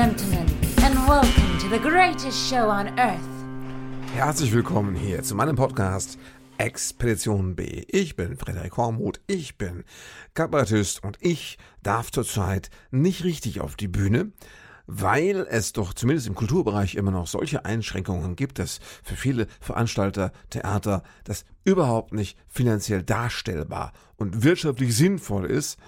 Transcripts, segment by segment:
gentlemen, and welcome to the greatest show on earth. Herzlich willkommen hier zu meinem Podcast Expedition B. Ich bin Frederik Hormuth, ich bin Kabarettist und ich darf zurzeit nicht richtig auf die Bühne, weil es doch zumindest im Kulturbereich immer noch solche Einschränkungen gibt, dass für viele Veranstalter, Theater das überhaupt nicht finanziell darstellbar und wirtschaftlich sinnvoll ist,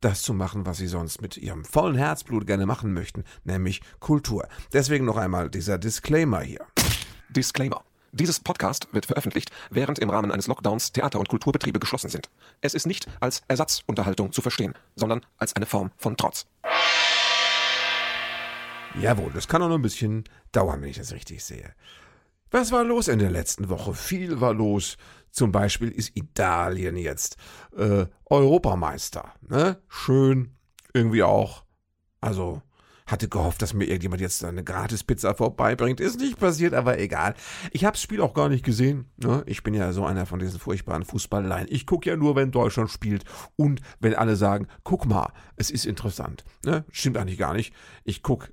das zu machen, was sie sonst mit ihrem vollen Herzblut gerne machen möchten, nämlich Kultur. Deswegen noch einmal dieser Disclaimer hier. Disclaimer. Dieses Podcast wird veröffentlicht, während im Rahmen eines Lockdowns Theater- und Kulturbetriebe geschlossen sind. Es ist nicht als Ersatzunterhaltung zu verstehen, sondern als eine Form von Trotz. Jawohl, das kann auch noch ein bisschen dauern, wenn ich das richtig sehe. Was war los in der letzten Woche? Viel war los. Zum Beispiel ist Italien jetzt äh, Europameister. Ne? Schön, irgendwie auch. Also hatte gehofft, dass mir irgendjemand jetzt eine Gratis-Pizza vorbeibringt. Ist nicht passiert, aber egal. Ich habe das Spiel auch gar nicht gesehen. Ne? Ich bin ja so einer von diesen furchtbaren Fußballleien. Ich gucke ja nur, wenn Deutschland spielt und wenn alle sagen, guck mal, es ist interessant. Ne? Stimmt eigentlich gar nicht. Ich gucke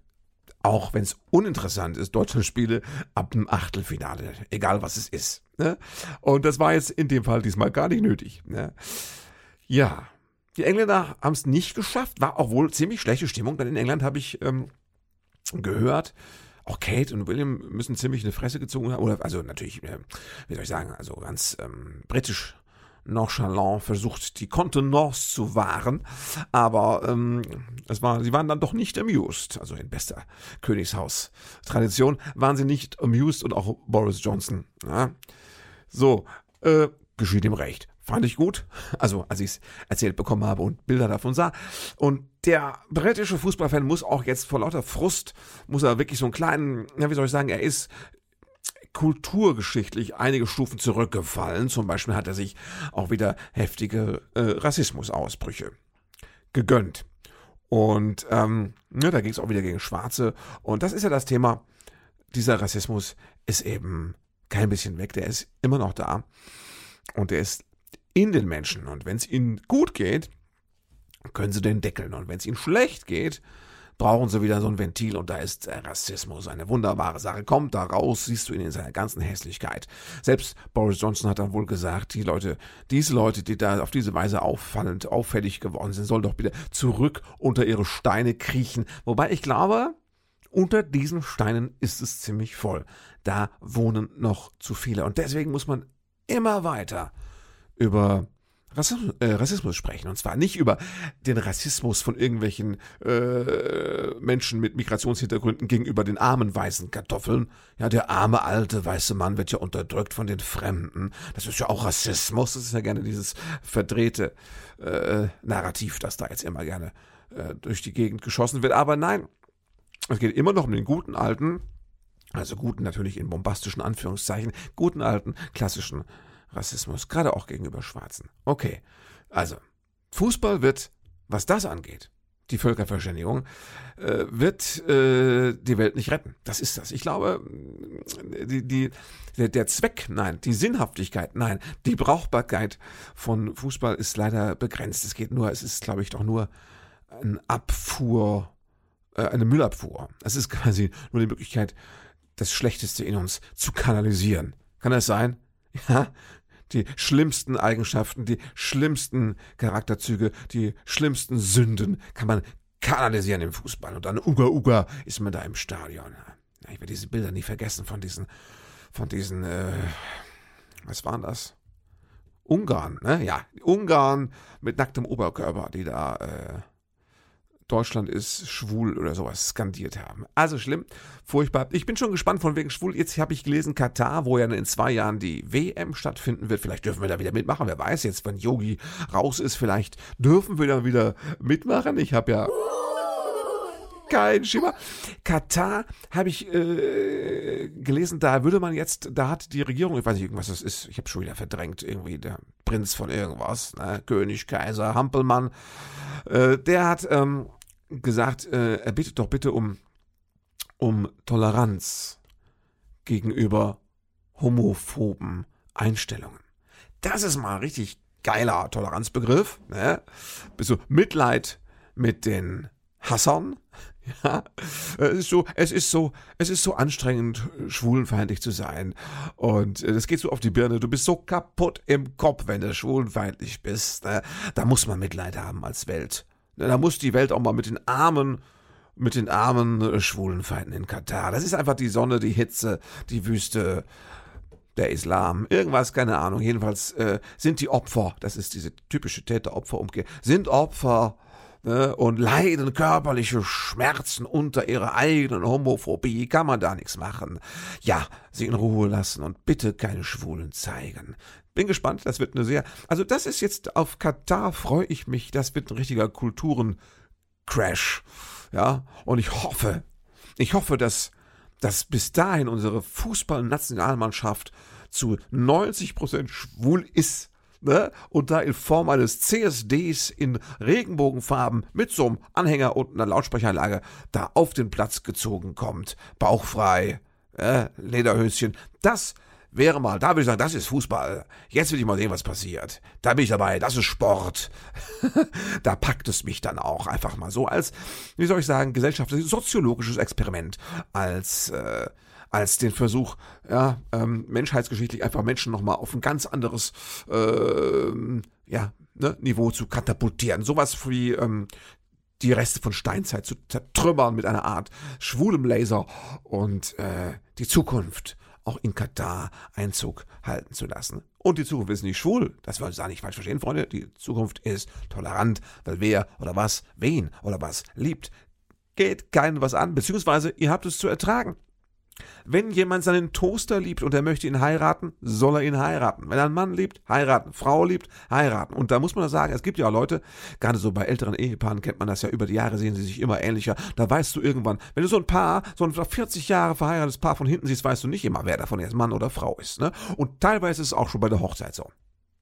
auch wenn es uninteressant ist, Deutschland spiele ab dem Achtelfinale, egal was es ist. Ne? Und das war jetzt in dem Fall diesmal gar nicht nötig. Ne? Ja, die Engländer haben es nicht geschafft, war auch wohl ziemlich schlechte Stimmung, denn in England habe ich ähm, gehört, auch Kate und William müssen ziemlich eine Fresse gezogen haben, oder also natürlich, äh, wie soll ich sagen, also ganz ähm, britisch nonchalant versucht, die Kontenance zu wahren, aber ähm, es war, sie waren dann doch nicht amused. Also in bester Königshaus-Tradition waren sie nicht amused und auch Boris Johnson. Ja. So, äh, geschieht ihm recht. Fand ich gut. Also, als ich es erzählt bekommen habe und Bilder davon sah. Und der britische Fußballfan muss auch jetzt vor lauter Frust, muss er wirklich so einen kleinen, ja, wie soll ich sagen, er ist kulturgeschichtlich einige Stufen zurückgefallen. Zum Beispiel hat er sich auch wieder heftige äh, Rassismusausbrüche gegönnt. Und ähm, ja, da ging es auch wieder gegen Schwarze. Und das ist ja das Thema. Dieser Rassismus ist eben kein bisschen weg. Der ist immer noch da. Und der ist in den Menschen. Und wenn es ihnen gut geht, können sie den deckeln. Und wenn es ihnen schlecht geht, brauchen sie wieder so ein Ventil und da ist der Rassismus eine wunderbare Sache. Kommt da raus, siehst du ihn in seiner ganzen Hässlichkeit. Selbst Boris Johnson hat dann wohl gesagt, die Leute, diese Leute, die da auf diese Weise auffallend, auffällig geworden sind, sollen doch wieder zurück unter ihre Steine kriechen. Wobei ich glaube, unter diesen Steinen ist es ziemlich voll. Da wohnen noch zu viele. Und deswegen muss man immer weiter über Rassismus, äh, Rassismus sprechen. Und zwar nicht über den Rassismus von irgendwelchen äh, Menschen mit Migrationshintergründen gegenüber den armen weißen Kartoffeln. Ja, der arme alte weiße Mann wird ja unterdrückt von den Fremden. Das ist ja auch Rassismus. Das ist ja gerne dieses verdrehte äh, Narrativ, das da jetzt immer gerne äh, durch die Gegend geschossen wird. Aber nein, es geht immer noch um den guten alten, also guten natürlich in bombastischen Anführungszeichen, guten alten klassischen Rassismus, gerade auch gegenüber Schwarzen. Okay, also Fußball wird, was das angeht, die Völkerverständigung, äh, wird äh, die Welt nicht retten. Das ist das. Ich glaube, die, die, der, der Zweck, nein, die Sinnhaftigkeit, nein, die Brauchbarkeit von Fußball ist leider begrenzt. Es geht nur, es ist, glaube ich, doch nur ein Abfuhr, äh, eine Müllabfuhr. Es ist quasi nur die Möglichkeit, das Schlechteste in uns zu kanalisieren. Kann das sein? Ja, die schlimmsten Eigenschaften, die schlimmsten Charakterzüge, die schlimmsten Sünden kann man kanalisieren im Fußball. Und dann Uga Uga ist man da im Stadion. Ich werde diese Bilder nie vergessen von diesen, von diesen, äh, was waren das? Ungarn, ne? Ja, Ungarn mit nacktem Oberkörper, die da äh, Deutschland ist schwul oder sowas skandiert haben. Also schlimm, furchtbar. Ich bin schon gespannt von wegen schwul. Jetzt habe ich gelesen, Katar, wo ja in zwei Jahren die WM stattfinden wird. Vielleicht dürfen wir da wieder mitmachen. Wer weiß jetzt, wenn Yogi raus ist, vielleicht dürfen wir da wieder mitmachen. Ich habe ja kein Schimmer. Katar habe ich äh, gelesen, da würde man jetzt, da hat die Regierung, ich weiß nicht, irgendwas das ist, ich habe schon wieder verdrängt, irgendwie der Prinz von irgendwas, ne? König, Kaiser, Hampelmann, äh, der hat ähm, gesagt, äh, er bittet doch bitte um, um Toleranz gegenüber homophoben Einstellungen. Das ist mal ein richtig geiler Toleranzbegriff. Ne? Bist du Mitleid mit den Hassern, Ja, es ist so, es ist so, es ist so anstrengend, schwulenfeindlich zu sein. Und äh, das geht so auf die Birne. Du bist so kaputt im Kopf, wenn du schwulenfeindlich bist. Ne? Da muss man Mitleid haben als Welt. Da muss die Welt auch mal mit den armen, mit den armen äh, Schwulenfeinden in Katar. Das ist einfach die Sonne, die Hitze, die Wüste, der Islam, irgendwas, keine Ahnung. Jedenfalls äh, sind die Opfer, das ist diese typische Täter-Opfer-Umkehr, sind Opfer ne, und leiden körperliche Schmerzen unter ihrer eigenen Homophobie, kann man da nichts machen. Ja, sie in Ruhe lassen und bitte keine Schwulen zeigen. Bin gespannt, das wird eine sehr, also das ist jetzt auf Katar freue ich mich, das wird ein richtiger Kulturencrash. Ja, und ich hoffe, ich hoffe, dass, dass bis dahin unsere Fußballnationalmannschaft zu 90 Prozent schwul ist ne? und da in Form eines CSDs in Regenbogenfarben mit so einem Anhänger und einer Lautsprecheranlage da auf den Platz gezogen kommt, bauchfrei, äh, Lederhöschen, das wäre mal, da würde ich sagen, das ist Fußball. Jetzt will ich mal sehen, was passiert. Da bin ich dabei, das ist Sport. da packt es mich dann auch einfach mal so als, wie soll ich sagen, gesellschaftliches, soziologisches Experiment, als äh, als den Versuch, ja, ähm, menschheitsgeschichtlich einfach Menschen nochmal auf ein ganz anderes äh, ja, ne, Niveau zu katapultieren. Sowas wie ähm, die Reste von Steinzeit zu zertrümmern mit einer Art schwulem Laser und äh, die Zukunft auch in Katar Einzug halten zu lassen. Und die Zukunft ist nicht schwul, das wollen Sie da nicht falsch verstehen, Freunde. Die Zukunft ist tolerant, weil wer oder was wen oder was liebt, geht keinen was an, beziehungsweise ihr habt es zu ertragen. Wenn jemand seinen Toaster liebt und er möchte ihn heiraten, soll er ihn heiraten. Wenn einen Mann liebt, heiraten. Frau liebt, heiraten. Und da muss man sagen, es gibt ja auch Leute, gerade so bei älteren Ehepaaren kennt man das ja, über die Jahre sehen sie sich immer ähnlicher. Da weißt du irgendwann, wenn du so ein Paar, so ein 40 Jahre verheiratetes Paar von hinten siehst, weißt du nicht immer, wer davon jetzt Mann oder Frau ist. Ne? Und teilweise ist es auch schon bei der Hochzeit so.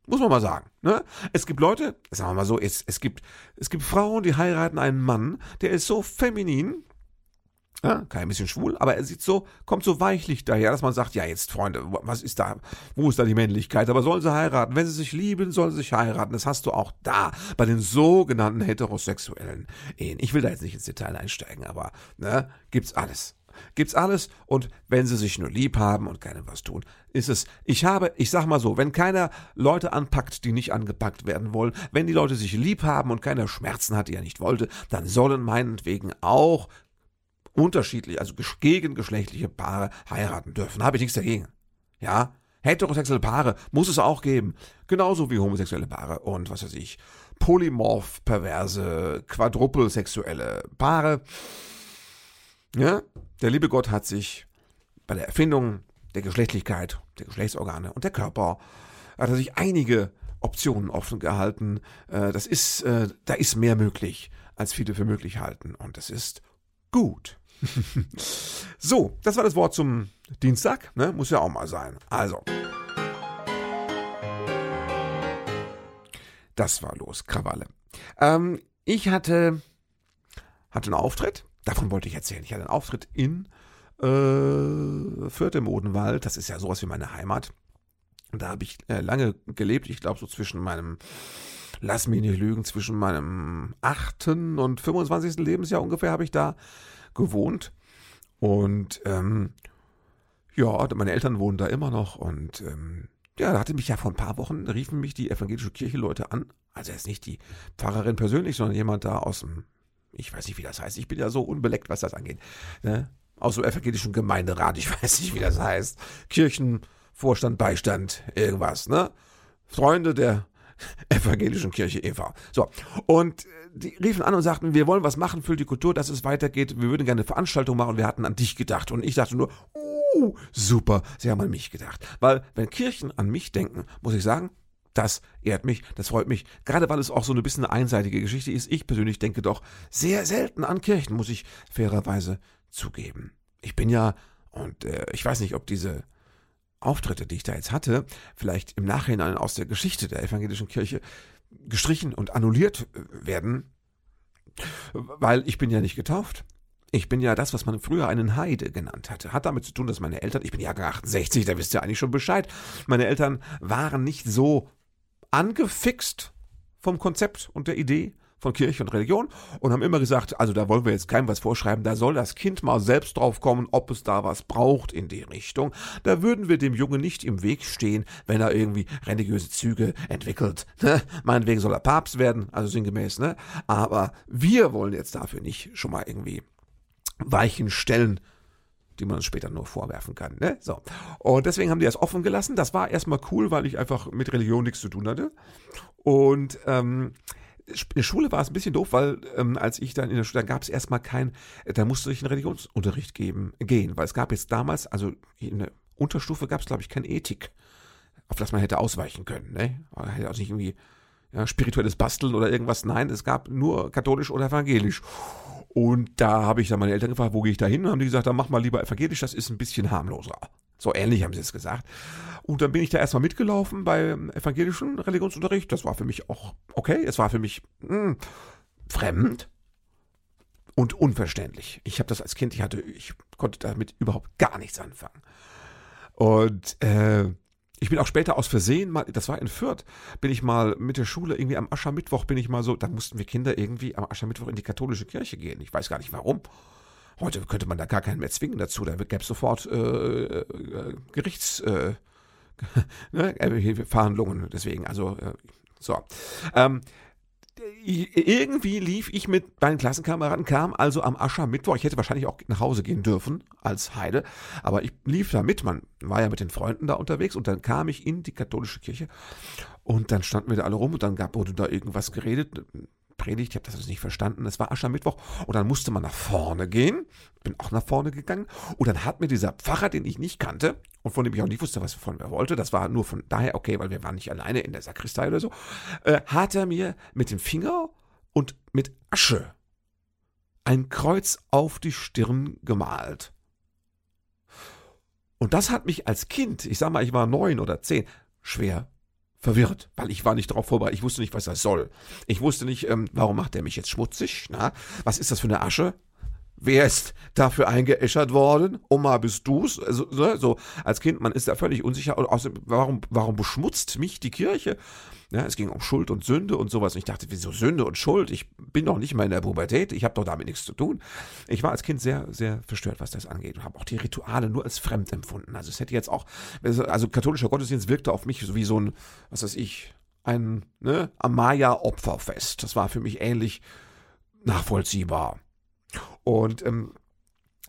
Muss man mal sagen. Ne? Es gibt Leute, sagen wir mal so, es, es, gibt, es gibt Frauen, die heiraten einen Mann, der ist so feminin, ja, kein bisschen schwul, aber er sieht so, kommt so weichlich daher, dass man sagt, ja jetzt Freunde, was ist da, wo ist da die Männlichkeit? Aber sollen sie heiraten? Wenn sie sich lieben, sollen sie sich heiraten. Das hast du auch da, bei den sogenannten heterosexuellen Ehen. Ich will da jetzt nicht ins Detail einsteigen, aber, ne, gibt's alles. Gibt's alles und wenn sie sich nur lieb haben und keinem was tun, ist es, ich habe, ich sag mal so, wenn keiner Leute anpackt, die nicht angepackt werden wollen, wenn die Leute sich lieb haben und keiner Schmerzen hat, die er nicht wollte, dann sollen meinetwegen auch unterschiedlich, also gegengeschlechtliche Paare heiraten dürfen. Habe ich nichts dagegen. Ja, heterosexuelle Paare muss es auch geben. Genauso wie homosexuelle Paare und was weiß ich, polymorph, perverse, quadrupelsexuelle Paare. Ja, der liebe Gott hat sich bei der Erfindung der Geschlechtlichkeit, der Geschlechtsorgane und der Körper, hat er sich einige Optionen offen gehalten. Äh, das ist, äh, da ist mehr möglich, als viele für möglich halten. Und das ist gut. so, das war das Wort zum Dienstag. Ne? Muss ja auch mal sein. Also. Das war los, Krawalle. Ähm, ich hatte, hatte einen Auftritt. Davon wollte ich erzählen. Ich hatte einen Auftritt in äh, Fürth im Odenwald. Das ist ja sowas wie meine Heimat. Da habe ich äh, lange gelebt. Ich glaube, so zwischen meinem, lass mich nicht lügen, zwischen meinem 8. und 25. Lebensjahr ungefähr habe ich da gewohnt. Und ähm, ja, meine Eltern wohnen da immer noch und ähm, ja, da hatte mich ja vor ein paar Wochen, riefen mich die evangelische Kirche Leute an. Also jetzt nicht die Pfarrerin persönlich, sondern jemand da aus dem, ich weiß nicht, wie das heißt. Ich bin ja so unbeleckt, was das angeht. Ne? Aus dem evangelischen Gemeinderat, ich weiß nicht, wie das heißt. Kirchenvorstand, Beistand, irgendwas, ne? Freunde der evangelischen Kirche Eva. So. Und äh, die riefen an und sagten, wir wollen was machen für die Kultur, dass es weitergeht. Wir würden gerne eine Veranstaltung machen. Wir hatten an dich gedacht. Und ich dachte nur, uh, super, sie haben an mich gedacht. Weil, wenn Kirchen an mich denken, muss ich sagen, das ehrt mich, das freut mich. Gerade weil es auch so eine bisschen eine einseitige Geschichte ist. Ich persönlich denke doch sehr selten an Kirchen, muss ich fairerweise zugeben. Ich bin ja, und äh, ich weiß nicht, ob diese Auftritte, die ich da jetzt hatte, vielleicht im Nachhinein aus der Geschichte der evangelischen Kirche gestrichen und annulliert werden, weil ich bin ja nicht getauft. Ich bin ja das, was man früher einen Heide genannt hatte. Hat damit zu tun, dass meine Eltern, ich bin Jahrgang 68, da wisst ihr eigentlich schon Bescheid, meine Eltern waren nicht so angefixt vom Konzept und der Idee von Kirche und Religion und haben immer gesagt, also da wollen wir jetzt keinem was vorschreiben, da soll das Kind mal selbst drauf kommen, ob es da was braucht in die Richtung. Da würden wir dem Jungen nicht im Weg stehen, wenn er irgendwie religiöse Züge entwickelt. Ne? Meinetwegen soll er Papst werden, also sinngemäß, ne? Aber wir wollen jetzt dafür nicht schon mal irgendwie Weichen stellen, die man uns später nur vorwerfen kann. Ne? So. Und deswegen haben die das offen gelassen. Das war erstmal cool, weil ich einfach mit Religion nichts zu tun hatte. Und ähm, in der Schule war es ein bisschen doof, weil ähm, als ich dann in der Schule, dann gab es erstmal kein, da musste ich einen Religionsunterricht geben, gehen, weil es gab jetzt damals, also in der Unterstufe gab es, glaube ich, keine Ethik, auf das man hätte ausweichen können. Ne? Man hätte also nicht irgendwie ja, spirituelles Basteln oder irgendwas. Nein, es gab nur katholisch oder evangelisch. Und da habe ich dann meine Eltern gefragt, wo gehe ich da hin? Und haben die gesagt, dann mach mal lieber evangelisch, das ist ein bisschen harmloser. So ähnlich haben sie es gesagt. Und dann bin ich da erstmal mitgelaufen beim evangelischen Religionsunterricht. Das war für mich auch okay. Es war für mich mh, hm, fremd und unverständlich. Ich habe das als Kind, ich hatte, ich konnte damit überhaupt gar nichts anfangen. Und äh, ich bin auch später aus Versehen mal, das war in Fürth, bin ich mal mit der Schule irgendwie am Aschermittwoch bin ich mal so, da mussten wir Kinder irgendwie am Aschermittwoch in die katholische Kirche gehen. Ich weiß gar nicht warum. Heute könnte man da gar keinen mehr zwingen dazu. Da gäbe es sofort äh, äh, Gerichts äh, ne, Verhandlungen. Deswegen, also äh, so. Ähm, irgendwie lief ich mit meinen Klassenkameraden, kam also am Aschermittwoch. Ich hätte wahrscheinlich auch nach Hause gehen dürfen als Heide, aber ich lief da mit. Man war ja mit den Freunden da unterwegs und dann kam ich in die katholische Kirche und dann standen wir da alle rum und dann gab, wurde da irgendwas geredet. Predigt, ich habe das also nicht verstanden. Es war Aschermittwoch und dann musste man nach vorne gehen. Bin auch nach vorne gegangen und dann hat mir dieser Pfarrer, den ich nicht kannte und von dem ich auch nicht wusste, was er von mir wollte, das war nur von daher okay, weil wir waren nicht alleine in der Sakristei oder so, äh, hat er mir mit dem Finger und mit Asche ein Kreuz auf die Stirn gemalt. Und das hat mich als Kind, ich sag mal, ich war neun oder zehn, schwer verwirrt, weil ich war nicht darauf vorbereitet. Ich wusste nicht, was das soll. Ich wusste nicht, ähm, warum macht er mich jetzt schmutzig? Na, was ist das für eine Asche? Wer ist dafür eingeäschert worden? Oma, bist du's? Also, ne, so, als Kind, man ist da völlig unsicher. Und außerdem, warum, warum beschmutzt mich die Kirche? Ja, es ging um Schuld und Sünde und sowas. Und ich dachte, wieso Sünde und Schuld? Ich bin doch nicht mal in der Pubertät. Ich habe doch damit nichts zu tun. Ich war als Kind sehr, sehr verstört, was das angeht. Und habe auch die Rituale nur als fremd empfunden. Also es hätte jetzt auch, also katholischer Gottesdienst wirkte auf mich so wie so ein, was weiß ich, ein ne, Amaya-Opferfest. Das war für mich ähnlich nachvollziehbar. Und ähm,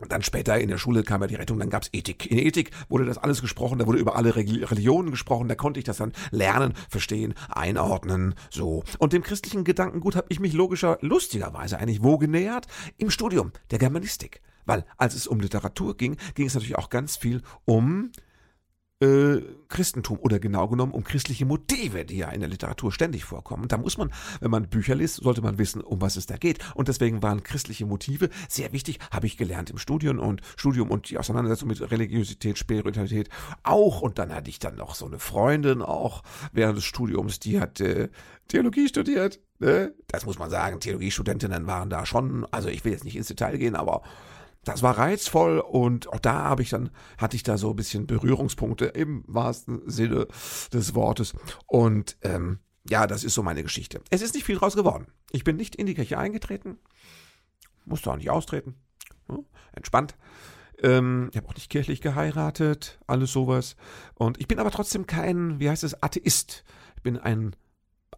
dann später in der Schule kam ja die Rettung, dann gab's Ethik. In Ethik wurde das alles gesprochen, da wurde über alle Religionen gesprochen, da konnte ich das dann lernen, verstehen, einordnen, so. Und dem christlichen Gedankengut habe ich mich logischer, lustigerweise eigentlich wo genähert? Im Studium der Germanistik. Weil als es um Literatur ging, ging es natürlich auch ganz viel um äh, Christentum oder genau genommen um christliche Motive, die ja in der Literatur ständig vorkommen. Da muss man, wenn man Bücher liest, sollte man wissen, um was es da geht. Und deswegen waren christliche Motive sehr wichtig, habe ich gelernt im Studium und Studium und die Auseinandersetzung mit Religiosität, Spiritualität auch. Und dann hatte ich dann noch so eine Freundin auch während des Studiums, die hat äh, Theologie studiert. Ne? Das muss man sagen, Theologiestudentinnen waren da schon, also ich will jetzt nicht ins Detail gehen, aber das war reizvoll und auch da habe ich dann, hatte ich da so ein bisschen Berührungspunkte im wahrsten Sinne des Wortes. Und ähm, ja, das ist so meine Geschichte. Es ist nicht viel draus geworden. Ich bin nicht in die Kirche eingetreten, musste auch nicht austreten. Hm, entspannt. Ähm, ich habe auch nicht kirchlich geheiratet, alles sowas. Und ich bin aber trotzdem kein, wie heißt es, Atheist. Ich bin ein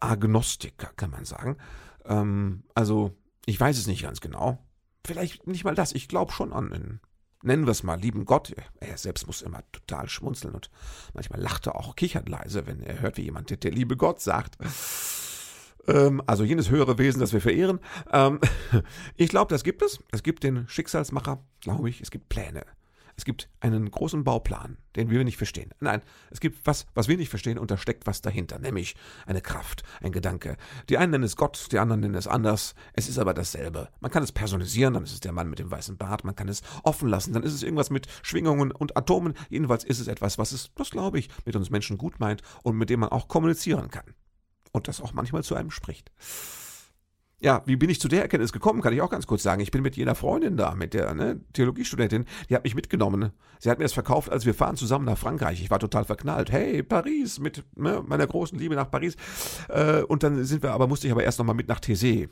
Agnostiker, kann man sagen. Ähm, also, ich weiß es nicht ganz genau vielleicht nicht mal das. Ich glaube schon an einen, nennen wir es mal, lieben Gott. Er selbst muss immer total schmunzeln und manchmal lacht er auch, kichert leise, wenn er hört, wie jemand der, der liebe Gott sagt. Ähm, also jenes höhere Wesen, das wir verehren. Ähm, ich glaube, das gibt es. Es gibt den Schicksalsmacher, glaube ich. Es gibt Pläne. Es gibt einen großen Bauplan, den wir nicht verstehen. Nein, es gibt was, was wir nicht verstehen und da steckt was dahinter, nämlich eine Kraft, ein Gedanke. Die einen nennen es Gott, die anderen nennen es anders. Es ist aber dasselbe. Man kann es personalisieren, dann ist es der Mann mit dem weißen Bart. Man kann es offen lassen, dann ist es irgendwas mit Schwingungen und Atomen. Jedenfalls ist es etwas, was es, das glaube ich, mit uns Menschen gut meint und mit dem man auch kommunizieren kann. Und das auch manchmal zu einem spricht. Ja, wie bin ich zu der Erkenntnis gekommen, kann ich auch ganz kurz sagen. Ich bin mit jener Freundin da, mit der ne, Theologiestudentin, die hat mich mitgenommen. Sie hat mir das verkauft, als wir fahren zusammen nach Frankreich. Ich war total verknallt. Hey, Paris, mit ne, meiner großen Liebe nach Paris. Äh, und dann sind wir, aber musste ich aber erst nochmal mit nach Thésée.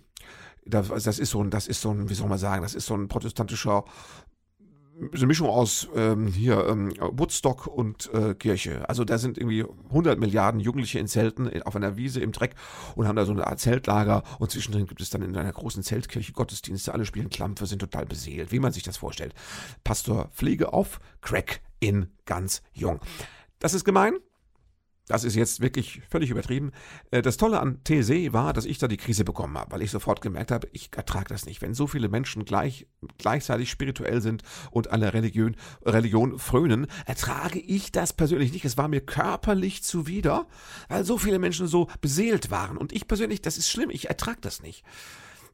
Das, das ist so ein, das ist so ein, wie soll man sagen, das ist so ein protestantischer eine Mischung aus ähm, hier ähm, Woodstock und äh, Kirche. Also da sind irgendwie 100 Milliarden Jugendliche in Zelten auf einer Wiese im Dreck und haben da so eine Art Zeltlager und zwischendrin gibt es dann in einer großen Zeltkirche Gottesdienste. Alle spielen Klampfe, sind total beseelt, wie man sich das vorstellt. Pastor Pflege auf Crack in ganz jung. Das ist gemein, das ist jetzt wirklich völlig übertrieben. Äh, das Tolle an TSE war, dass ich da die Krise bekommen habe, weil ich sofort gemerkt habe, ich ertrage das nicht. Wenn so viele Menschen gleich, gleichzeitig spirituell sind und einer Religion, Religion frönen, ertrage ich das persönlich nicht. Es war mir körperlich zuwider, weil so viele Menschen so beseelt waren. Und ich persönlich, das ist schlimm, ich ertrage das nicht.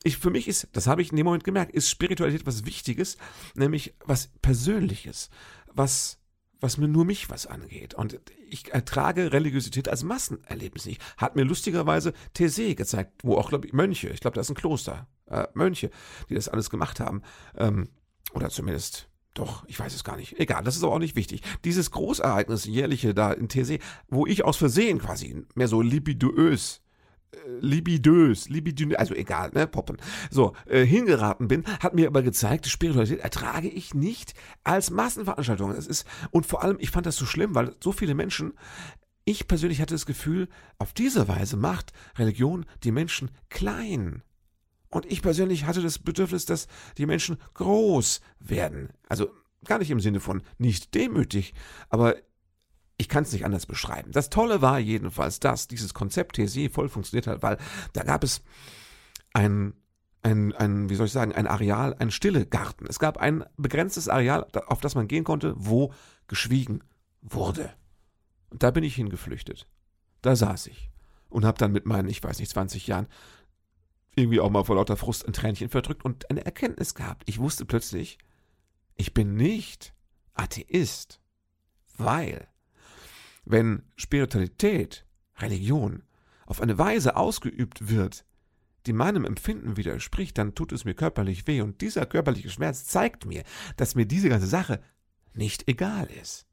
Ich, für mich ist, das habe ich in dem Moment gemerkt, ist Spiritualität was Wichtiges, nämlich was Persönliches, was was mir nur mich was angeht. Und ich ertrage Religiosität als Massenerlebnis nicht. Hat mir lustigerweise Thésée gezeigt, wo auch, glaube ich, Mönche, ich glaube, da ist ein Kloster, äh, Mönche, die das alles gemacht haben. Ähm, oder zumindest doch, ich weiß es gar nicht. Egal, das ist aber auch nicht wichtig. Dieses Großereignis jährliche da in Thésée, wo ich aus Versehen quasi mehr so libiduös libidös, libidinös, also egal, ne, Poppen, so, äh, hingeraten bin, hat mir aber gezeigt, Spiritualität ertrage ich nicht als Massenveranstaltung. Es ist, und vor allem, ich fand das so schlimm, weil so viele Menschen, ich persönlich hatte das Gefühl, auf diese Weise macht Religion die Menschen klein. Und ich persönlich hatte das Bedürfnis, dass die Menschen groß werden. Also gar nicht im Sinne von nicht demütig, aber ich kann es nicht anders beschreiben. Das Tolle war jedenfalls, dass dieses Konzept TSE voll funktioniert hat, weil da gab es ein ein, ein, wie soll ich sagen, ein Areal, ein stille Garten. Es gab ein begrenztes Areal, auf das man gehen konnte, wo geschwiegen wurde. Und da bin ich hingeflüchtet. Da saß ich und habe dann mit meinen, ich weiß nicht, 20 Jahren irgendwie auch mal vor lauter Frust ein Tränchen verdrückt und eine Erkenntnis gehabt. Ich wusste plötzlich, ich bin nicht Atheist, weil wenn Spiritualität, Religion, auf eine Weise ausgeübt wird, die meinem Empfinden widerspricht, dann tut es mir körperlich weh und dieser körperliche Schmerz zeigt mir, dass mir diese ganze Sache nicht egal ist.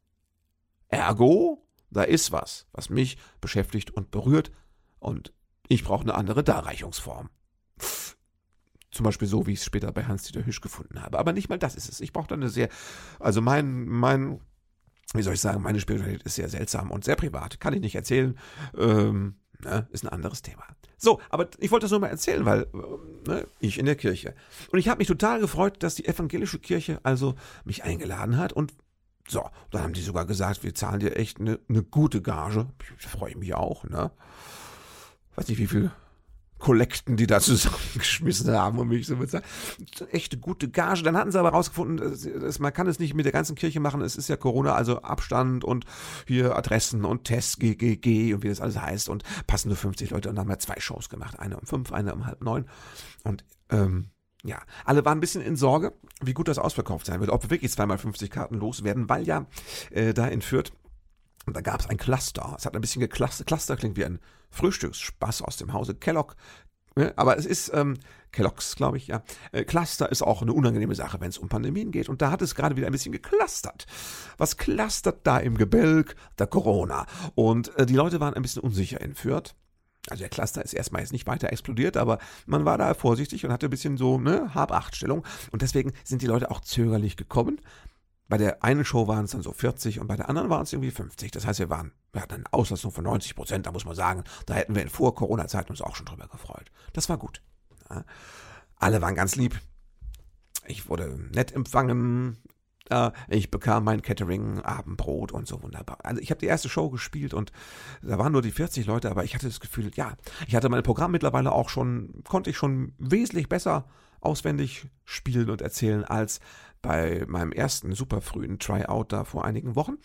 Ergo, da ist was, was mich beschäftigt und berührt und ich brauche eine andere Darreichungsform. Zum Beispiel so, wie ich es später bei Hans-Dieter Hüsch gefunden habe. Aber nicht mal das ist es. Ich brauche da eine sehr, also mein, mein wie soll ich sagen, meine Spiritualität ist sehr seltsam und sehr privat. Kann ich nicht erzählen. Ähm, ne, ist ein anderes Thema. So, aber ich wollte das nur mal erzählen, weil äh, ne, ich in der Kirche. Und ich habe mich total gefreut, dass die evangelische Kirche also mich eingeladen hat und so, dann haben die sogar gesagt, wir zahlen dir echt eine, eine gute Gage. Ich freue mich auch, ne? Weiß nicht, wie viel Kollekten, die da zusammengeschmissen haben, um mich so mit sagen. Echte gute Gage. Dann hatten sie aber rausgefunden, dass man kann es nicht mit der ganzen Kirche machen. Es ist ja Corona, also Abstand und hier Adressen und Tests, GGG und wie das alles heißt. Und passen nur 50 Leute und dann haben wir zwei Shows gemacht. Eine um fünf, eine um halb neun. Und ähm, ja, alle waren ein bisschen in Sorge, wie gut das ausverkauft sein wird, ob wir wirklich zweimal 50 Karten loswerden, weil ja äh, da in Fürth und da gab es ein Cluster. Es hat ein bisschen geklustert. Cluster klingt wie ein Frühstücksspaß aus dem Hause Kellogg. Aber es ist ähm, Kellogg's, glaube ich, ja. Äh, Cluster ist auch eine unangenehme Sache, wenn es um Pandemien geht. Und da hat es gerade wieder ein bisschen geklustert. Was clustert da im Gebälk? Der Corona. Und äh, die Leute waren ein bisschen unsicher in Fürth. Also der Cluster ist erstmal jetzt nicht weiter explodiert, aber man war da vorsichtig und hatte ein bisschen so eine Hab-Acht-Stellung. Und deswegen sind die Leute auch zögerlich gekommen. Bei der einen Show waren es dann so 40 und bei der anderen waren es irgendwie 50. Das heißt, wir waren, wir hatten eine Auslastung von 90 Prozent, da muss man sagen, da hätten wir in Vor-Corona-Zeiten uns auch schon drüber gefreut. Das war gut. Ja. Alle waren ganz lieb. Ich wurde nett empfangen. Ich bekam mein Catering, Abendbrot und so wunderbar. Also ich habe die erste Show gespielt und da waren nur die 40 Leute, aber ich hatte das Gefühl, ja, ich hatte mein Programm mittlerweile auch schon, konnte ich schon wesentlich besser auswendig spielen und erzählen als bei meinem ersten super frühen Tryout da vor einigen Wochen.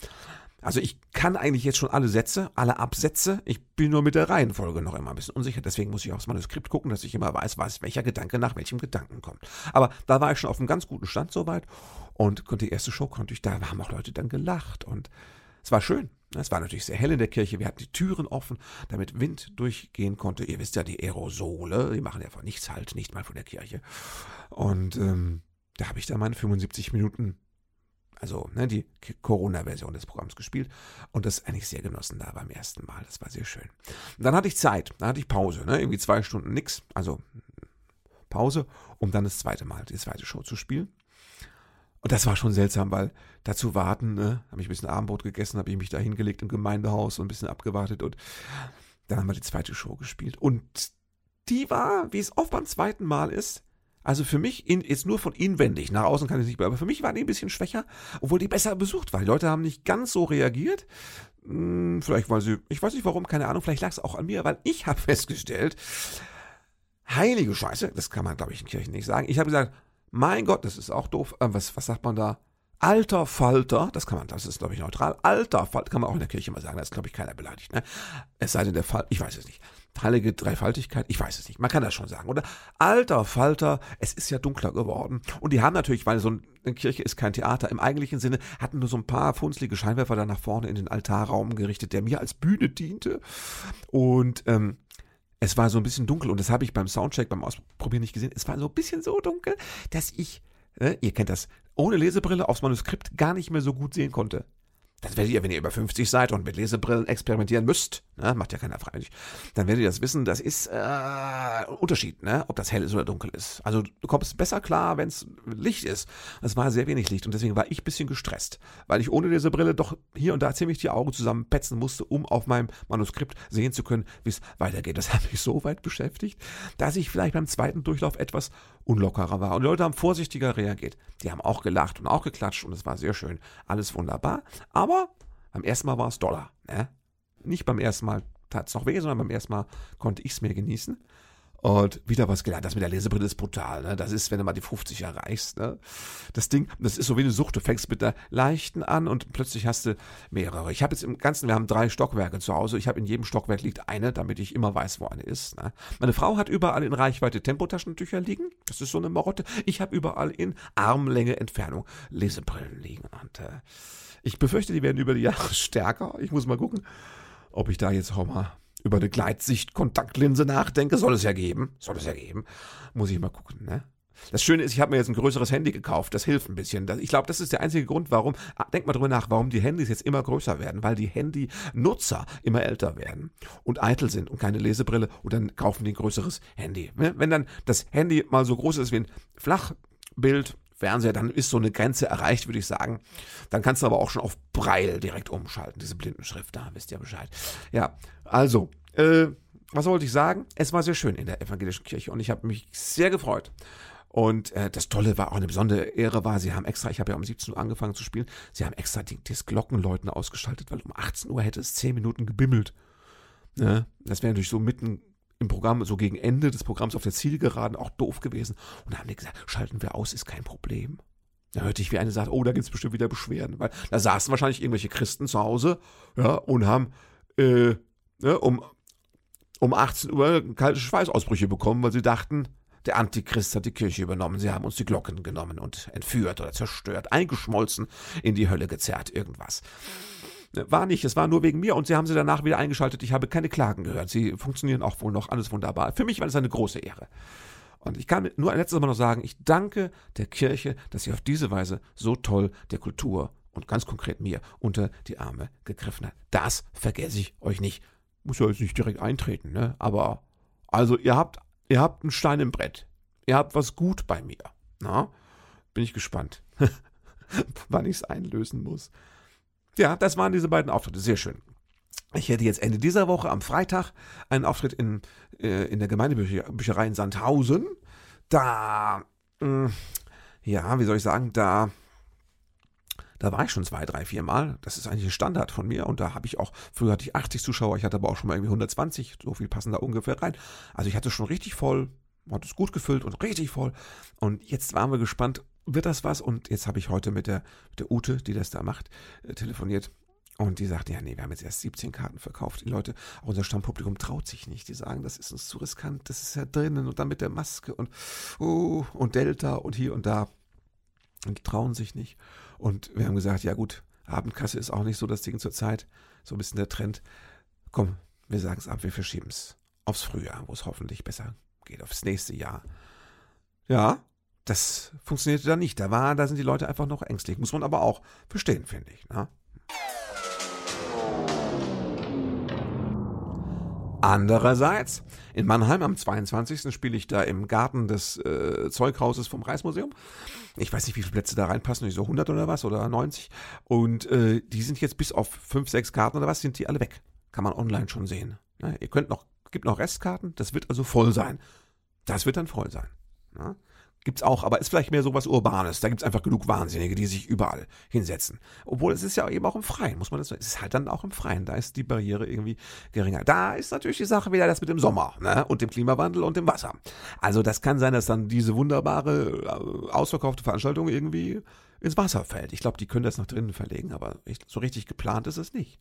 Also ich kann eigentlich jetzt schon alle Sätze, alle Absätze. Ich bin nur mit der Reihenfolge noch immer ein bisschen unsicher. Deswegen muss ich aufs Manuskript gucken, dass ich immer weiß, was, welcher Gedanke nach welchem Gedanken kommt. Aber da war ich schon auf einem ganz guten Stand soweit und konnte die erste Show konnte ich, da haben auch Leute dann gelacht und es war schön. Es war natürlich sehr hell in der Kirche. Wir hatten die Türen offen, damit Wind durchgehen konnte. Ihr wisst ja, die Aerosole, die machen ja von nichts halt, nicht mal von der Kirche. Und ähm, da habe ich dann meine 75 Minuten, also ne, die Corona-Version des Programms gespielt und das eigentlich sehr genossen da beim ersten Mal. Das war sehr schön. Und dann hatte ich Zeit, dann hatte ich Pause, ne, irgendwie zwei Stunden nix, also Pause, um dann das zweite Mal, die zweite Show zu spielen. Und das war schon seltsam, weil dazu warten, ne, habe ich ein bisschen Abendbrot gegessen, habe ich mich da hingelegt im Gemeindehaus und ein bisschen abgewartet und dann haben wir die zweite Show gespielt. Und die war, wie es oft beim zweiten Mal ist, also für mich in, jetzt nur von inwendig, nach außen kann ich nicht, aber für mich war die ein bisschen schwächer, obwohl die besser besucht war. Die Leute haben nicht ganz so reagiert. Hm, vielleicht weil sie, ich weiß nicht warum, keine Ahnung, vielleicht lag es auch an mir, weil ich habe festgestellt, heilige Scheiße, das kann man glaube ich in Kirchen nicht sagen. Ich habe gesagt, mein Gott, das ist auch doof. Äh, was, was sagt man da? Alter Falter, das kann man, das ist glaube ich neutral. Alter Falter, kann man auch in der Kirche mal sagen, das ist glaube ich keiner beleidigt. Ne? Es sei denn der Fall, ich weiß es nicht. Heilige Dreifaltigkeit, ich weiß es nicht. Man kann das schon sagen, oder? Alter Falter, es ist ja dunkler geworden. Und die haben natürlich, weil so eine Kirche ist kein Theater im eigentlichen Sinne, hatten nur so ein paar funzlige Scheinwerfer da nach vorne in den Altarraum gerichtet, der mir als Bühne diente. Und ähm, es war so ein bisschen dunkel und das habe ich beim Soundcheck, beim Ausprobieren nicht gesehen. Es war so ein bisschen so dunkel, dass ich, äh, ihr kennt das, ohne Lesebrille aufs Manuskript gar nicht mehr so gut sehen konnte. Das werdet ihr, wenn ihr über 50 seid und mit Lesebrillen experimentieren müsst, ne, macht ja keiner freiwillig, dann werdet ihr das wissen, das ist äh, ein Unterschied, ne, ob das hell ist oder dunkel ist. Also du kommst besser klar, wenn es Licht ist. Es war sehr wenig Licht und deswegen war ich ein bisschen gestresst, weil ich ohne Lesebrille doch hier und da ziemlich die Augen zusammenpetzen musste, um auf meinem Manuskript sehen zu können, wie es weitergeht. Das hat mich so weit beschäftigt, dass ich vielleicht beim zweiten Durchlauf etwas unlockerer war. Und die Leute haben vorsichtiger reagiert. Die haben auch gelacht und auch geklatscht und es war sehr schön. Alles wunderbar. Aber beim ersten Mal war es Dollar. Ne? Nicht beim ersten Mal tat es noch weh, sondern beim ersten Mal konnte ich es mir genießen. Und wieder was gelernt. Das mit der Lesebrille ist brutal. Ne? Das ist, wenn du mal die 50 erreichst. Ne? Das Ding, das ist so wie eine Sucht. Du fängst mit der leichten an und plötzlich hast du mehrere. Ich habe jetzt im Ganzen, wir haben drei Stockwerke zu Hause. Ich habe in jedem Stockwerk liegt eine, damit ich immer weiß, wo eine ist. Ne? Meine Frau hat überall in Reichweite Tempotaschentücher liegen. Das ist so eine Marotte. Ich habe überall in Armlänge Entfernung Lesebrillen liegen. Und äh, ich befürchte, die werden über die Jahre stärker. Ich muss mal gucken, ob ich da jetzt auch mal über eine Gleitsicht-Kontaktlinse nachdenke, soll es ja geben, soll es ja geben, muss ich mal gucken, ne? Das Schöne ist, ich habe mir jetzt ein größeres Handy gekauft. Das hilft ein bisschen. Ich glaube, das ist der einzige Grund, warum, ah, denk mal drüber nach, warum die Handys jetzt immer größer werden. Weil die Handynutzer immer älter werden und eitel sind und keine Lesebrille und dann kaufen die ein größeres Handy. Ne? Wenn dann das Handy mal so groß ist wie ein Flachbild, Fernseher, dann ist so eine Grenze erreicht, würde ich sagen. Dann kannst du aber auch schon auf Braille direkt umschalten, diese Blindenschrift, da wisst ihr Bescheid. Ja, also, äh, was wollte ich sagen? Es war sehr schön in der evangelischen Kirche und ich habe mich sehr gefreut. Und äh, das Tolle war auch eine besondere Ehre war, sie haben extra, ich habe ja um 17 Uhr angefangen zu spielen, sie haben extra die, das Glockenläuten ausgestaltet, weil um 18 Uhr hätte es 10 Minuten gebimmelt. Ne? Das wäre natürlich so mitten im Programm, so gegen Ende des Programms auf der Zielgeraden auch doof gewesen. Und da haben die gesagt, schalten wir aus, ist kein Problem. Da hörte ich, wie eine sagt, oh, da gibt es bestimmt wieder Beschwerden. Weil da saßen wahrscheinlich irgendwelche Christen zu Hause, ja, und haben äh, ne, um, um 18 Uhr kalte Schweißausbrüche bekommen, weil sie dachten, der Antichrist hat die Kirche übernommen. Sie haben uns die Glocken genommen und entführt oder zerstört, eingeschmolzen, in die Hölle gezerrt, irgendwas. War nicht, es war nur wegen mir und sie haben sie danach wieder eingeschaltet. Ich habe keine Klagen gehört. Sie funktionieren auch wohl noch, alles wunderbar. Für mich war das eine große Ehre. Und ich kann nur ein letztes Mal noch sagen, ich danke der Kirche, dass sie auf diese Weise so toll der Kultur und ganz konkret mir unter die Arme gegriffen hat. Das vergesse ich euch nicht. Muss ja jetzt nicht direkt eintreten, ne? Aber also ihr habt, ihr habt einen Stein im Brett. Ihr habt was gut bei mir. Na? Bin ich gespannt, wann ich es einlösen muss. Ja, das waren diese beiden Auftritte. Sehr schön. Ich hätte jetzt Ende dieser Woche am Freitag einen Auftritt in, äh, in der Gemeindebücherei in Sandhausen. Da, mh, hm, ja, wie soll ich sagen, da, da war ich schon zwei, drei, vier Mal. Das ist eigentlich ein Standard von mir. Und da habe ich auch, früher hatte ich 80 Zuschauer, ich hatte aber auch schon mal irgendwie 120. So viel passen da ungefähr rein. Also ich hatte schon richtig voll, hat es gut gefüllt und richtig voll. Und jetzt waren wir gespannt, wird das was? Und jetzt habe ich heute mit der, mit der Ute, die das da macht, äh, telefoniert. Und die sagt, ja, nee, wir haben jetzt erst 17 Karten verkauft. Die Leute, auch unser Stammpublikum traut sich nicht. Die sagen, das ist uns zu riskant, das ist ja drinnen und dann mit der Maske und, uh, und Delta und hier und da. Und die trauen sich nicht. Und wir haben gesagt, ja gut, Abendkasse ist auch nicht so das Ding zur Zeit. So ein bisschen der Trend. Komm, wir sagen es ab, wir verschieben es aufs Frühjahr, wo es hoffentlich besser geht, aufs nächste Jahr. Ja, das funktionierte da nicht. Da war, da sind die Leute einfach noch ängstlich. Muss man aber auch verstehen, finde ich. Ne? Andererseits, in Mannheim am 22. spiele ich da im Garten des äh, Zeughauses vom Reichsmuseum. Ich weiß nicht, wie viele Plätze da reinpassen, so 100 oder was oder 90. Und äh, die sind jetzt bis auf 5, 6 Karten oder was, sind die alle weg. Kann man online schon sehen. Ja, ihr könnt noch, gibt noch Restkarten, das wird also voll sein. Das wird dann voll sein. Ja? Gibt's auch, aber ist vielleicht mehr so was Urbanes. Da gibt's einfach genug Wahnsinnige, die sich überall hinsetzen. Obwohl es ist ja eben auch im Freien, muss man das sagen. Es ist halt dann auch im Freien. Da ist die Barriere irgendwie geringer. Da ist natürlich die Sache wieder das mit dem Sommer ne? und dem Klimawandel und dem Wasser. Also das kann sein, dass dann diese wunderbare, äh, ausverkaufte Veranstaltung irgendwie ins Wasser fällt. Ich glaube, die können das nach drinnen verlegen, aber so richtig geplant ist es nicht.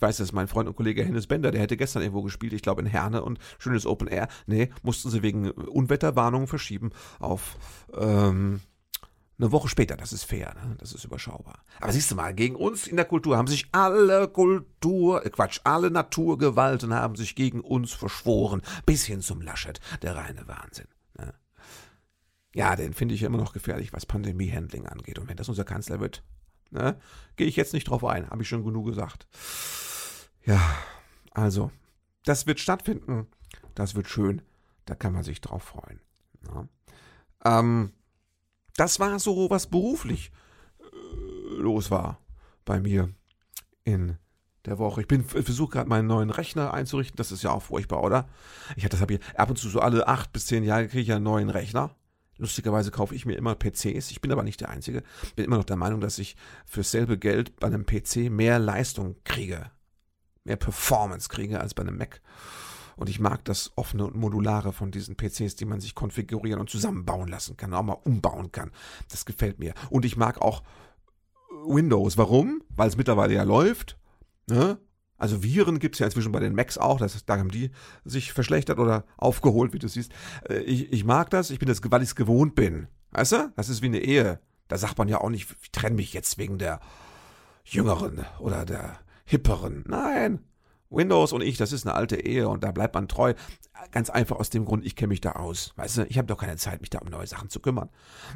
Ich weiß, dass mein Freund und Kollege Hennes Bender, der hätte gestern irgendwo gespielt, ich glaube in Herne und schönes Open Air. Nee, mussten sie wegen Unwetterwarnungen verschieben auf ähm, eine Woche später. Das ist fair, ne? das ist überschaubar. Aber siehst du mal, gegen uns in der Kultur haben sich alle Kultur, äh Quatsch, alle Naturgewalten haben sich gegen uns verschworen. Bis hin zum Laschet, der reine Wahnsinn. Ne? Ja, den finde ich immer noch gefährlich, was Pandemie-Handling angeht. Und wenn das unser Kanzler wird, ne, gehe ich jetzt nicht drauf ein, habe ich schon genug gesagt. Ja, also, das wird stattfinden. Das wird schön. Da kann man sich drauf freuen. Ja. Ähm, das war so, was beruflich äh, los war bei mir in der Woche. Ich bin versuche gerade meinen neuen Rechner einzurichten. Das ist ja auch furchtbar, oder? Ich habe das habe hier ab und zu so alle acht bis zehn Jahre kriege ich einen neuen Rechner. Lustigerweise kaufe ich mir immer PCs. Ich bin aber nicht der Einzige. Bin immer noch der Meinung, dass ich für dasselbe Geld bei einem PC mehr Leistung kriege mehr Performance kriege als bei einem Mac. Und ich mag das offene und modulare von diesen PCs, die man sich konfigurieren und zusammenbauen lassen kann, auch mal umbauen kann. Das gefällt mir. Und ich mag auch Windows. Warum? Weil es mittlerweile ja läuft. Ne? Also Viren gibt es ja inzwischen bei den Macs auch, das, da haben die sich verschlechtert oder aufgeholt, wie du siehst. Äh, ich, ich mag das, ich bin das, weil ich es gewohnt bin. Weißt du? Das ist wie eine Ehe. Da sagt man ja auch nicht, ich trenne mich jetzt wegen der Jüngeren oder der hipperen. Nein. Windows und ich, das ist eine alte Ehe und da bleibt man treu. Ganz einfach aus dem Grund, ich kenne mich da aus. Weißt du, ich habe doch keine Zeit, mich da um neue Sachen zu kümmern.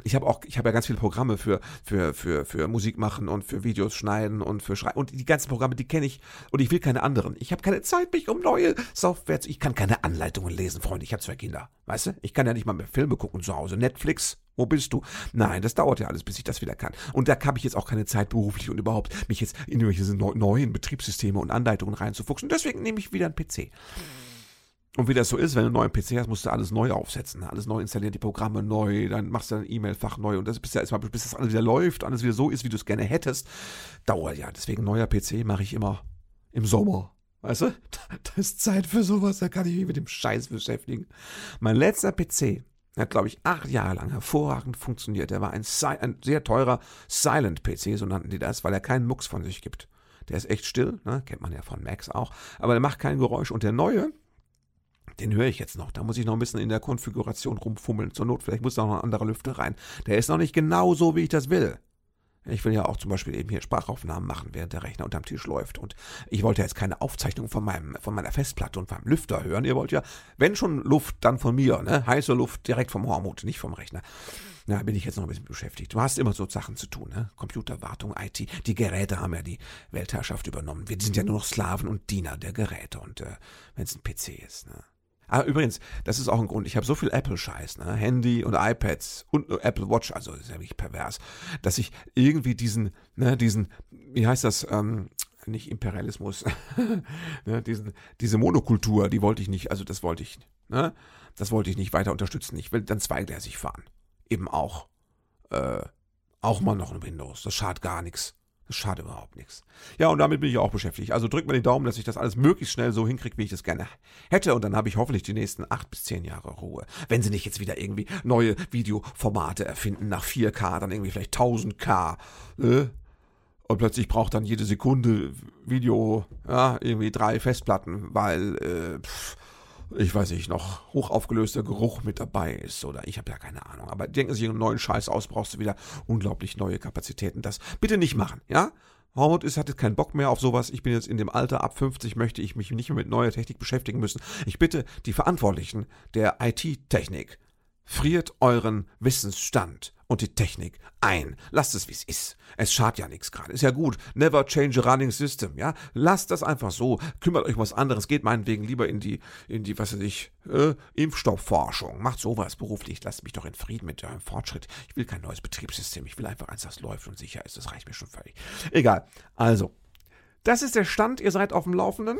Ich habe auch, ich habe ja ganz viele Programme für, für, für, für Musik machen und für Videos schneiden und für Schreiben. Und die ganzen Programme, die kenne ich und ich will keine anderen. Ich habe keine Zeit, mich um neue Software zu. Ich kann keine Anleitungen lesen, Freunde. Ich habe zwei Kinder. Weißt du? Ich kann ja nicht mal mehr Filme gucken zu Hause. Netflix, wo bist du? Nein, das dauert ja alles, bis ich das wieder kann. Und da habe ich jetzt auch keine Zeit beruflich und überhaupt mich jetzt in irgendwelche neuen Betriebssysteme und Anleitungen reinzufuchsen. Deswegen nehme ich wieder einen PC. Und wie das so ist, wenn du einen neuen PC hast, musst du alles neu aufsetzen, alles neu installieren, die Programme neu, dann machst du dein E-Mail-Fach neu und das bis, ja erstmal, bis das alles wieder läuft, alles wieder so ist, wie du es gerne hättest, dauert ja. Deswegen neuer PC mache ich immer im Sommer. Weißt du? Da ist Zeit für sowas, da kann ich mich mit dem Scheiß beschäftigen. Mein letzter PC, er hat, glaube ich, acht Jahre lang hervorragend funktioniert. Er war ein, ein sehr teurer Silent-PC, so nannten die das, weil er keinen Mucks von sich gibt. Der ist echt still, ne? kennt man ja von Macs auch, aber der macht kein Geräusch. Und der neue, den höre ich jetzt noch. Da muss ich noch ein bisschen in der Konfiguration rumfummeln. Zur Not, vielleicht muss da noch ein anderer Lüfter rein. Der ist noch nicht genau so, wie ich das will. Ich will ja auch zum Beispiel eben hier Sprachaufnahmen machen, während der Rechner unterm Tisch läuft. Und ich wollte jetzt keine Aufzeichnung von meinem, von meiner Festplatte und meinem Lüfter hören. Ihr wollt ja, wenn schon Luft, dann von mir, ne? Heiße Luft direkt vom Hormut, nicht vom Rechner. Na, bin ich jetzt noch ein bisschen beschäftigt. Du hast immer so Sachen zu tun, ne? Computerwartung, IT. Die Geräte haben ja die Weltherrschaft übernommen. Wir sind ja nur noch Sklaven und Diener der Geräte. Und äh, wenn es ein PC ist, ne? Ah, übrigens, das ist auch ein Grund. Ich habe so viel Apple-Scheiß, ne? Handy und iPads und Apple Watch, also ist ja wirklich pervers, dass ich irgendwie diesen, ne, diesen, wie heißt das, ähm, nicht Imperialismus, ne, diesen, diese Monokultur, die wollte ich nicht, also das wollte ich, ne, das wollte ich nicht weiter unterstützen. Ich will dann zweigleisig fahren. Eben auch, äh, auch mal noch ein Windows. Das schadet gar nichts. Das schadet überhaupt nichts. Ja, und damit bin ich auch beschäftigt. Also drückt mir den Daumen, dass ich das alles möglichst schnell so hinkriege, wie ich das gerne hätte. Und dann habe ich hoffentlich die nächsten acht bis zehn Jahre Ruhe. Wenn sie nicht jetzt wieder irgendwie neue Videoformate erfinden nach 4K, dann irgendwie vielleicht 1000K. Äh? Und plötzlich braucht dann jede Sekunde Video, ja, irgendwie drei Festplatten, weil, äh, pff, ich weiß nicht, noch hochaufgelöster Geruch mit dabei ist oder ich habe ja keine Ahnung. Aber denken Sie einen neuen Scheiß aus, brauchst du wieder unglaublich neue Kapazitäten. Das bitte nicht machen, ja? Hormut ist, hat jetzt keinen Bock mehr auf sowas. Ich bin jetzt in dem Alter, ab 50 möchte ich mich nicht mehr mit neuer Technik beschäftigen müssen. Ich bitte die Verantwortlichen der IT-Technik, friert euren Wissensstand und die Technik ein. Lasst es, wie es ist. Es schadet ja nichts gerade. Ist ja gut. Never change a running system, ja? Lasst das einfach so. Kümmert euch um was anderes. Geht meinetwegen lieber in die, in die, was weiß ich, äh, Impfstoffforschung. Macht sowas beruflich. Lasst mich doch in Frieden mit eurem Fortschritt. Ich will kein neues Betriebssystem. Ich will einfach eins, das läuft und sicher ist. Das reicht mir schon völlig. Egal. Also. Das ist der Stand. Ihr seid auf dem Laufenden.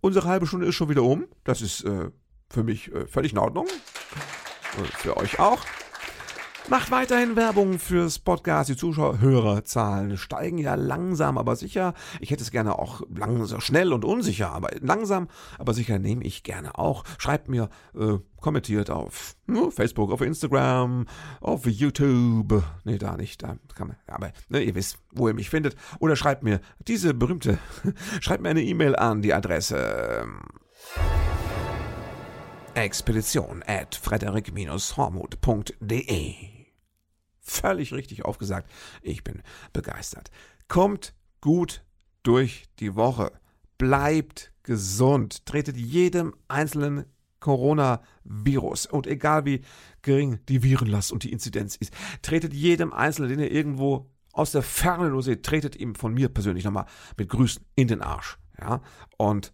Unsere halbe Stunde ist schon wieder um. Das ist äh, für mich äh, völlig in Ordnung. Für euch auch. Macht weiterhin Werbung fürs Podcast. Die Zuschauerzahlen steigen ja langsam, aber sicher. Ich hätte es gerne auch langsam, schnell und unsicher, aber langsam, aber sicher nehme ich gerne auch. Schreibt mir, äh, kommentiert auf uh, Facebook, auf Instagram, auf YouTube. Nee, da nicht, da kann man, aber ne, ihr wisst, wo ihr mich findet. Oder schreibt mir diese berühmte, schreibt mir eine E-Mail an die Adresse. Expedition at frederik-hormuth.de. Völlig richtig aufgesagt. Ich bin begeistert. Kommt gut durch die Woche. Bleibt gesund. Tretet jedem einzelnen Coronavirus und egal wie gering die Virenlast und die Inzidenz ist, tretet jedem Einzelnen, den ihr irgendwo aus der Ferne nur seht, tretet ihm von mir persönlich nochmal mit Grüßen in den Arsch. Ja, und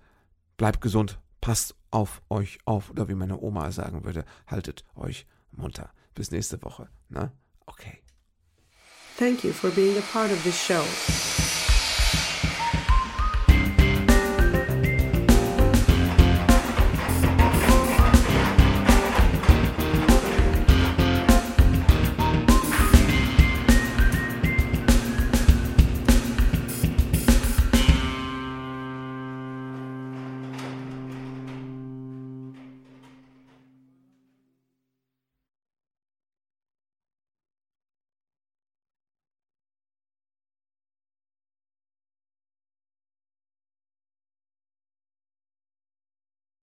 bleibt gesund, passt auf euch auf oder wie meine Oma sagen würde, haltet euch munter. Bis nächste Woche. Ne? Okay. Thank you for being a part of this show.